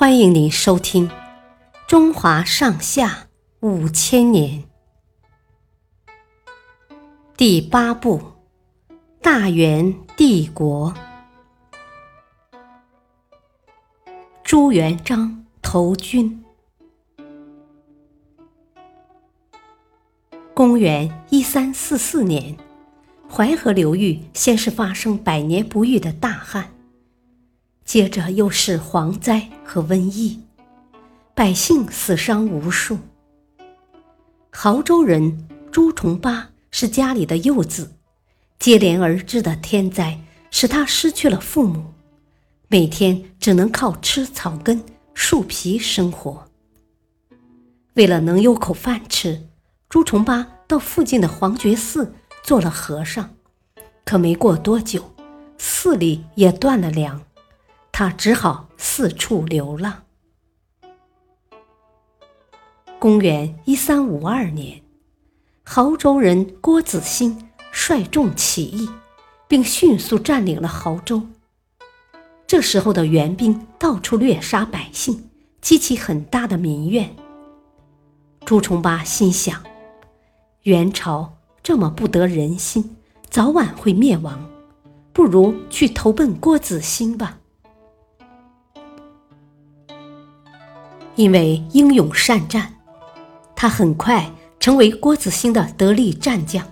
欢迎您收听《中华上下五千年》第八部《大元帝国》。朱元璋投军。公元一三四四年，淮河流域先是发生百年不遇的大旱。接着又是蝗灾和瘟疫，百姓死伤无数。亳州人朱重八是家里的幼子，接连而至的天灾使他失去了父母，每天只能靠吃草根、树皮生活。为了能有口饭吃，朱重八到附近的黄觉寺做了和尚，可没过多久，寺里也断了粮。他只好四处流浪。公元一三五二年，亳州人郭子兴率众起义，并迅速占领了亳州。这时候的援兵到处掠杀百姓，激起很大的民怨。朱重八心想：元朝这么不得人心，早晚会灭亡，不如去投奔郭子兴吧。因为英勇善战，他很快成为郭子兴的得力战将，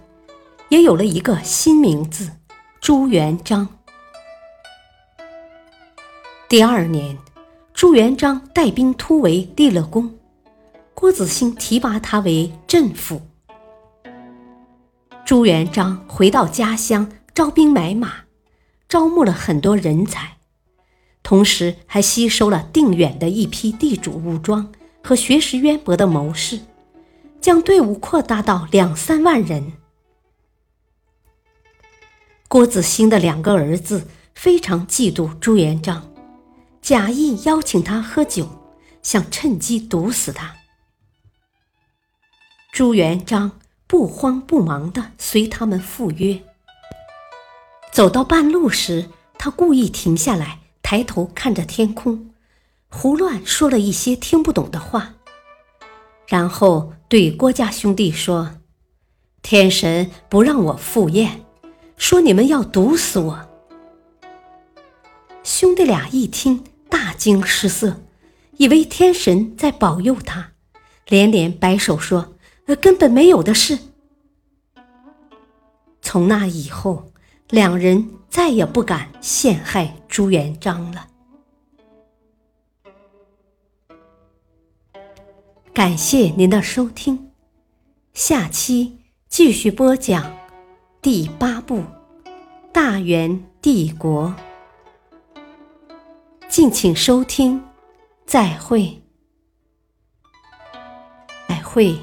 也有了一个新名字——朱元璋。第二年，朱元璋带兵突围立了功，郭子兴提拔他为镇抚。朱元璋回到家乡，招兵买马，招募了很多人才。同时还吸收了定远的一批地主武装和学识渊博的谋士，将队伍扩大到两三万人。郭子兴的两个儿子非常嫉妒朱元璋，假意邀请他喝酒，想趁机毒死他。朱元璋不慌不忙地随他们赴约。走到半路时，他故意停下来。抬头看着天空，胡乱说了一些听不懂的话，然后对郭家兄弟说：“天神不让我赴宴，说你们要毒死我。”兄弟俩一听，大惊失色，以为天神在保佑他，连连摆手说：“呃，根本没有的事。”从那以后，两人。再也不敢陷害朱元璋了。感谢您的收听，下期继续播讲第八部《大元帝国》，敬请收听，再会，再会。